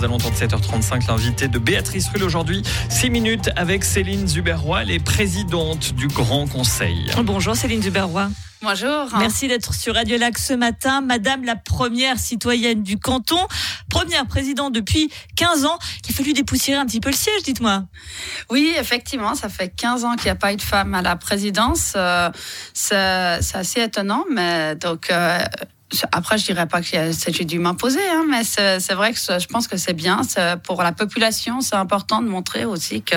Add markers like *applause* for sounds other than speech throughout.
aux alentours de 7h35. L'invité de Béatrice Rulle aujourd'hui, 6 minutes avec Céline Zuberroy, les présidente du Grand Conseil. Bonjour Céline Zuberroy. Bonjour. Merci d'être sur Radio Lac ce matin. Madame la première citoyenne du canton, première présidente depuis 15 ans, qui a fallu dépoussiérer un petit peu le siège, dites-moi. Oui, effectivement, ça fait 15 ans qu'il n'y a pas eu de femme à la présidence. Euh, c'est assez étonnant, mais donc... Euh, après, je dirais pas que j'ai dû m'imposer, hein, mais c'est vrai que je pense que c'est bien. Pour la population, c'est important de montrer aussi que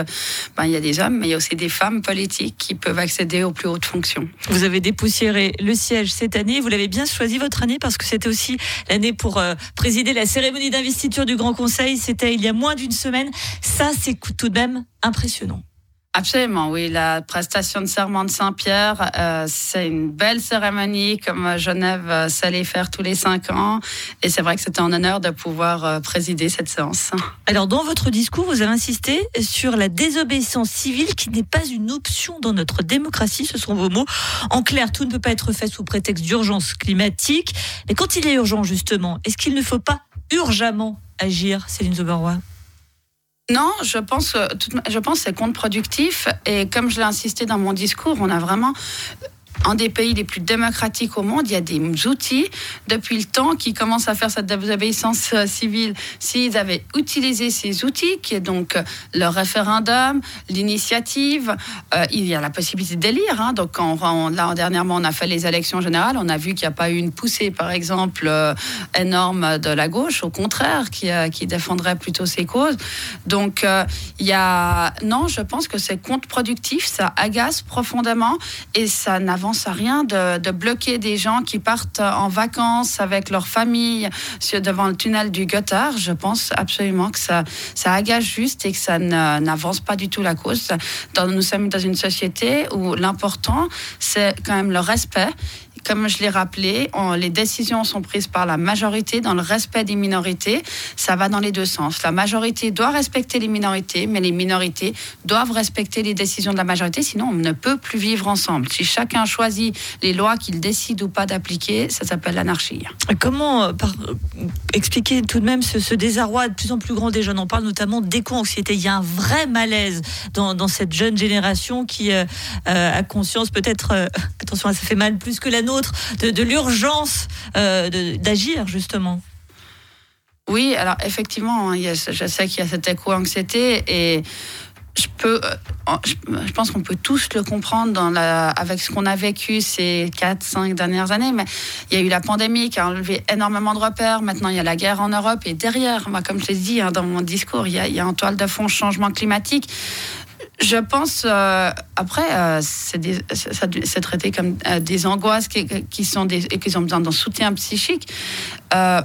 ben, il y a des hommes, mais il y a aussi des femmes politiques qui peuvent accéder aux plus hautes fonctions. Vous avez dépoussiéré le siège cette année. Vous l'avez bien choisi votre année parce que c'était aussi l'année pour euh, présider la cérémonie d'investiture du Grand Conseil. C'était il y a moins d'une semaine. Ça, c'est tout de même impressionnant. Absolument, oui. La prestation de serment de Saint-Pierre, euh, c'est une belle cérémonie comme Genève euh, s'allait faire tous les cinq ans. Et c'est vrai que c'était un honneur de pouvoir euh, présider cette séance. Alors, dans votre discours, vous avez insisté sur la désobéissance civile qui n'est pas une option dans notre démocratie. Ce sont vos mots. En clair, tout ne peut pas être fait sous prétexte d'urgence climatique. Mais quand il est urgent, justement, est-ce qu'il ne faut pas urgemment agir, Céline Zoberroy non, je pense, je pense que c'est contre-productif. Et comme je l'ai insisté dans mon discours, on a vraiment un des pays les plus démocratiques au monde, il y a des outils depuis le temps qui commencent à faire cette désobéissance euh, civile. S'ils avaient utilisé ces outils, qui est donc euh, le référendum, l'initiative, euh, il y a la possibilité d'élire. Hein. Donc, quand là, dernièrement, on a fait les élections générales, on a vu qu'il n'y a pas eu une poussée, par exemple, énorme de la gauche, au contraire, qui, qui défendrait plutôt ces causes. Donc, il y a. Non, je pense que c'est contre-productif, ça agace profondément et ça n'avance à rien de, bloquer des gens qui partent en vacances avec leur famille devant le tunnel du Gothard. Je pense absolument que ça, ça agace juste et que ça n'avance pas du tout la cause. nous sommes dans une société où l'important, c'est quand même le respect comme je l'ai rappelé, les décisions sont prises par la majorité dans le respect des minorités. Ça va dans les deux sens. La majorité doit respecter les minorités, mais les minorités doivent respecter les décisions de la majorité, sinon on ne peut plus vivre ensemble. Si chacun choisit les lois qu'il décide ou pas d'appliquer, ça s'appelle l'anarchie. Comment euh, expliquer tout de même ce, désarroi de plus en plus grand des jeunes? On parle notamment d'éco-anxiété. Il y a un vrai malaise dans, cette jeune génération qui euh, euh, a conscience peut-être, *laughs* attention, ça fait mal plus que la nôtre, de, l'urgence euh, d'agir justement Oui, alors effectivement, hein, je sais qu'il y a cette éco-anxiété et je peux, euh, je, pense qu'on peut tous le comprendre dans la, avec ce qu'on a vécu ces 4-5 dernières années. Mais il y a eu la pandémie qui a enlevé énormément de repères. Maintenant, il y a la guerre en Europe. Et derrière, moi, comme je l'ai dit hein, dans mon discours, il y, a, il un toile de fond changement climatique. Je pense, euh, après, euh, c'est traité comme euh, des angoisses qui, sont et qui ont besoin d'un soutien psychique.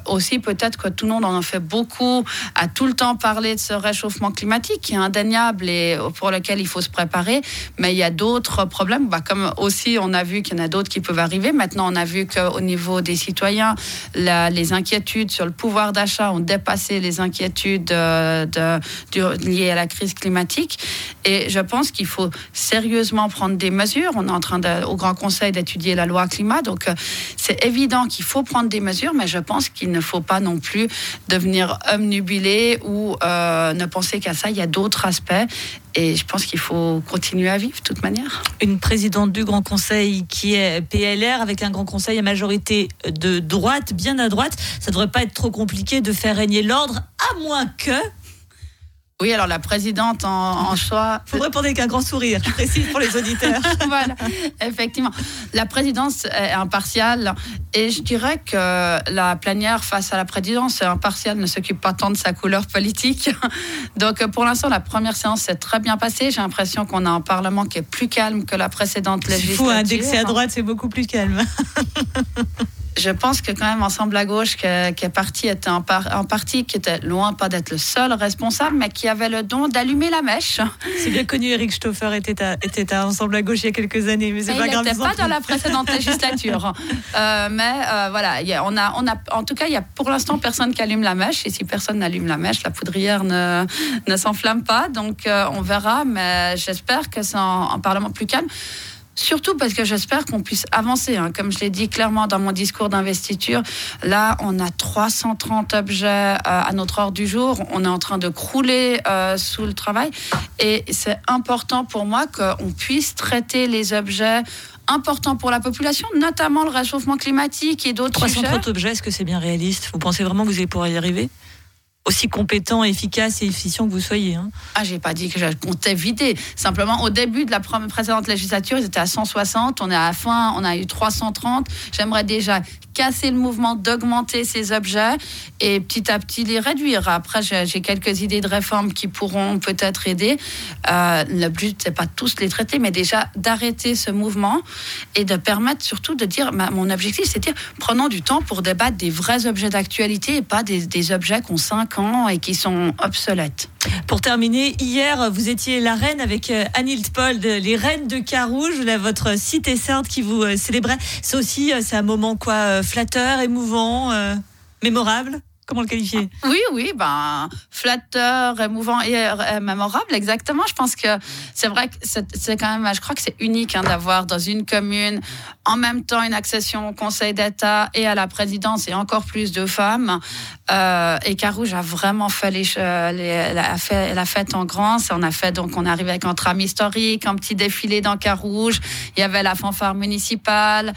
aussi, peut-être que tout le monde en a fait beaucoup, a tout le temps parlé de ce réchauffement climatique qui est indéniable et pour lequel il faut se préparer. Mais il y a d'autres problèmes, bah, comme aussi on a vu qu'il y en a d'autres qui peuvent arriver. Maintenant, on a vu qu'au niveau des citoyens, les inquiétudes sur le pouvoir d'achat ont dépassé les inquiétudes de, de, liées à la crise climatique. Et je pense qu'il faut sérieusement prendre des mesures. On est en train au Grand Conseil d'étudier la loi climat, donc euh, c'est évident qu'il faut prendre des mesures, mais je pense qu'il ne faut pas non plus devenir omnubilé ou euh, ne penser qu'à ça. Il y a d'autres aspects. Et je pense qu'il faut continuer à vivre de toute manière. Une présidente du Grand Conseil qui est PLR avec un Grand Conseil à majorité de droite, bien à droite. Ça ne devrait pas être trop compliqué de faire régner l'ordre, à moins que oui, alors la présidente en, choix. Vous répondez qu'un grand sourire, je précise pour les auditeurs. *laughs* voilà, effectivement. La présidence est impartiale et je dirais que la plénière face à la présidence impartiale ne s'occupe pas tant de sa couleur politique. Donc pour l'instant, la première séance s'est très bien passée. J'ai l'impression qu'on a un Parlement qui est plus calme que la précédente législature. Fou, indexé à droite, c'est beaucoup plus calme. *laughs* je pense que quand même Ensemble à gauche qui est parti était un, parti qui était loin pas d'être le seul responsable, mais qui avait le don d'allumer la mèche. C'est bien connu, Eric Stoffer était à, était à Ensemble à gauche il y a quelques années, mais c'est pas grave. Il n'était pas dans la précédente législature. *laughs* Euh, mais euh, voilà, y a, on a, on a, en tout cas, il y a pour l'instant personne qui allume la mèche. Et si personne n'allume la mèche, la poudrière ne, ne s'enflamme pas. Donc euh, on verra, mais j'espère que c'est un, un Parlement plus calme Surtout parce que j'espère qu'on puisse avancer. Hein. Comme je l'ai dit clairement dans mon discours d'investiture, là, on a 330 objets euh, à notre ordre du jour. On est en train de crouler euh, sous le travail. Et c'est important pour moi qu'on puisse traiter les objets importants pour la population, notamment le réchauffement climatique et d'autres 330 objets, est-ce que c'est bien réaliste? Vous pensez vraiment que vous allez pouvoir y arriver? Aussi compétent, efficace et efficient que vous soyez. Hein. Ah, j'ai pas dit que je comptais vider. Simplement, au début de la précédente législature, ils étaient à 160. On est à la fin, on a eu 330. J'aimerais déjà casser le mouvement d'augmenter ces objets et petit à petit les réduire. Après, j'ai quelques idées de réformes qui pourront peut-être aider. Euh, le but, c'est pas tous les traiter, mais déjà d'arrêter ce mouvement et de permettre surtout de dire, mon objectif, c'est de dire, prenons du temps pour débattre des vrais objets d'actualité et pas des, objets qui ont 5 ans et qui sont obsolètes. Pour terminer, hier, vous étiez la reine avec euh, Anne Hildpold, les reines de Carouge, votre cité sainte qui vous euh, célébrait. C'est aussi, c'est un moment quoi flatteur, émouvant, euh, mémorable Comment le qualifier? Oui, oui, ben flatteur, émouvant et euh, mémorable, exactement. Je pense que c'est vrai que c'est quand même, je crois que c'est unique hein, d'avoir dans une commune en même temps une accession au Conseil d'État et à la présidence et encore plus de femmes. Euh, et Carouge a vraiment fait les, les la, fait, la fête en grand. On a fait donc on est arrivé avec un tram historique, un petit défilé dans Carouge. Il y avait la fanfare municipale.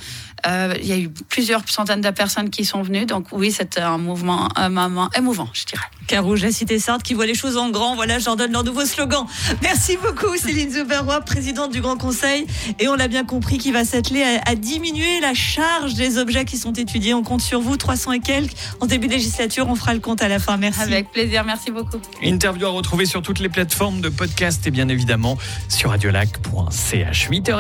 Euh, il y a eu plusieurs centaines de personnes qui sont venues. Donc oui, c'était un mouvement, un moment émouvant, je dirais. Carouge, la cité Sartre, qui voit les choses en grand. Voilà, j'en donne leur nouveau slogan. Merci beaucoup, Céline Zuberroy, présidente du Grand Conseil. Et on l'a bien compris, qui va s'atteler à, diminuer la charge des objets qui sont étudiés. On compte sur vous, 300 et quelques. En début de législature, on fera le compte à la fin. Merci. Avec plaisir, merci beaucoup. Interview à retrouver sur toutes les plateformes de podcast et bien évidemment sur radiolac.ch. 8h